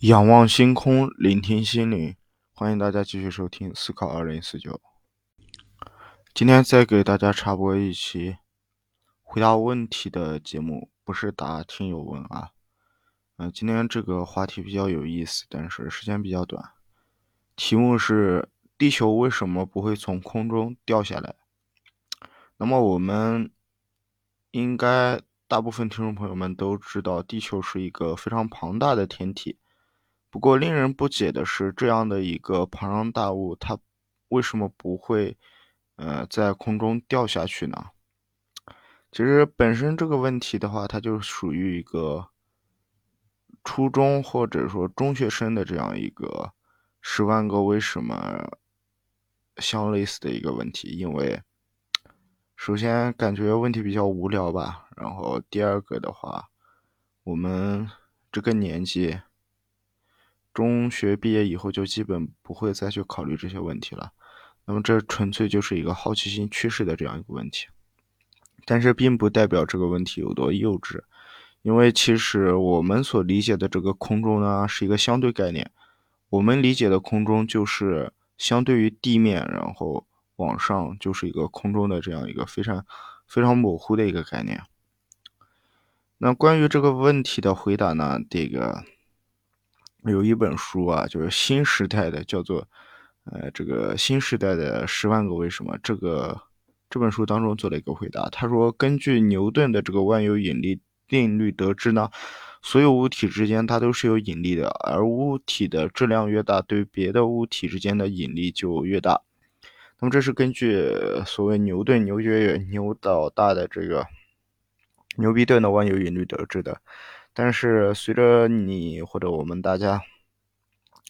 仰望星空，聆听心灵，欢迎大家继续收听《思考二零四九》。今天再给大家插播一期回答问题的节目，不是答听友问啊。嗯，今天这个话题比较有意思，但是时间比较短。题目是：地球为什么不会从空中掉下来？那么我们应该大部分听众朋友们都知道，地球是一个非常庞大的天体。不过，令人不解的是，这样的一个庞然大物，它为什么不会，呃，在空中掉下去呢？其实，本身这个问题的话，它就属于一个初中或者说中学生的这样一个十万个为什么相类似的一个问题。因为，首先感觉问题比较无聊吧，然后第二个的话，我们这个年纪。中学毕业以后就基本不会再去考虑这些问题了，那么这纯粹就是一个好奇心驱使的这样一个问题，但是并不代表这个问题有多幼稚，因为其实我们所理解的这个空中呢是一个相对概念，我们理解的空中就是相对于地面，然后往上就是一个空中的这样一个非常非常模糊的一个概念。那关于这个问题的回答呢，这个。有一本书啊，就是新时代的，叫做呃这个新时代的十万个为什么。这个这本书当中做了一个回答，他说，根据牛顿的这个万有引力定律得知呢，所有物体之间它都是有引力的，而物体的质量越大，对别的物体之间的引力就越大。那么这是根据所谓牛顿牛角远牛导大的这个牛逼顿的万有引力得知的。但是随着你或者我们大家，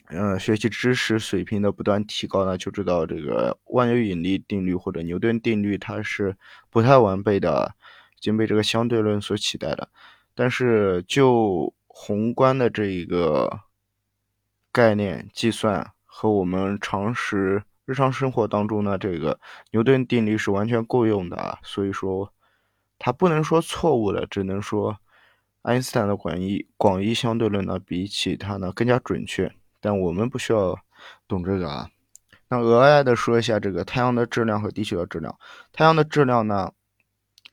嗯，学习知识水平的不断提高呢，就知道这个万有引力定律或者牛顿定律它是不太完备的，已经被这个相对论所取代了。但是就宏观的这一个概念计算和我们常识日常生活当中呢，这个牛顿定律是完全够用的啊。所以说，它不能说错误的，只能说。爱因斯坦的广义广义相对论呢，比起它呢更加准确，但我们不需要懂这个啊。那额外的说一下这个太阳的质量和地球的质量。太阳的质量呢，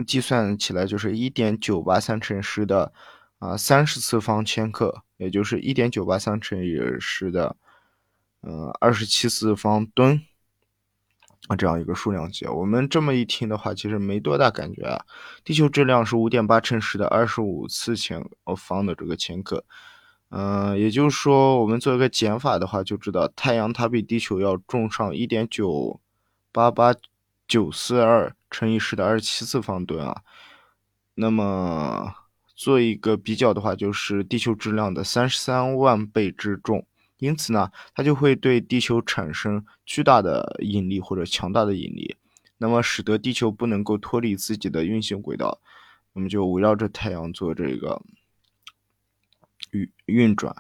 计算起来就是一点九八三乘十的啊三十次方千克，也就是一点九八三乘以十的呃二十七次方吨。啊，这样一个数量级，我们这么一听的话，其实没多大感觉啊。地球质量是五点八乘十的二十五次千方的这个千克，嗯，也就是说，我们做一个减法的话，就知道太阳它比地球要重上一点九八八九四二乘以十的二十七次方吨啊。那么做一个比较的话，就是地球质量的三十三万倍之重。因此呢，它就会对地球产生巨大的引力或者强大的引力，那么使得地球不能够脱离自己的运行轨道，那么就围绕着太阳做这个运运转，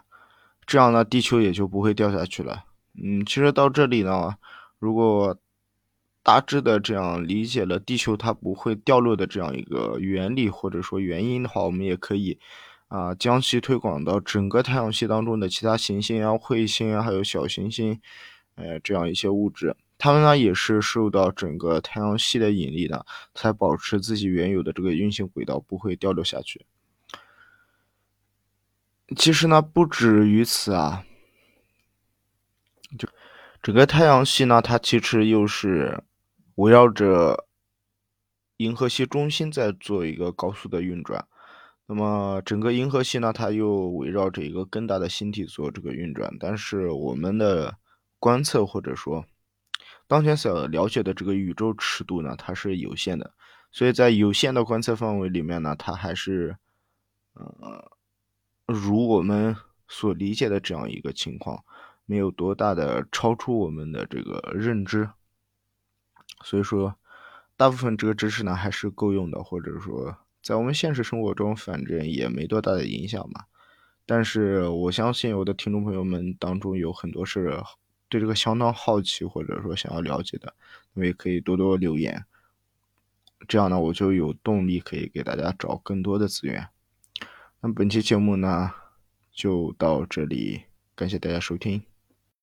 这样呢，地球也就不会掉下去了。嗯，其实到这里呢，如果大致的这样理解了地球它不会掉落的这样一个原理或者说原因的话，我们也可以。啊，将其推广到整个太阳系当中的其他行星啊、彗星啊，还有小行星，呃，这样一些物质，它们呢也是受到整个太阳系的引力的，才保持自己原有的这个运行轨道，不会掉落下去。其实呢，不止于此啊，就整个太阳系呢，它其实又是围绕着银河系中心在做一个高速的运转。那么整个银河系呢，它又围绕着一个更大的星体做这个运转，但是我们的观测或者说当前所了解的这个宇宙尺度呢，它是有限的，所以在有限的观测范围里面呢，它还是呃如我们所理解的这样一个情况，没有多大的超出我们的这个认知，所以说大部分这个知识呢还是够用的，或者说。在我们现实生活中，反正也没多大的影响嘛。但是我相信我的听众朋友们当中有很多是对这个相当好奇，或者说想要了解的，那么也可以多多留言。这样呢，我就有动力可以给大家找更多的资源。那本期节目呢，就到这里感谢大家收听。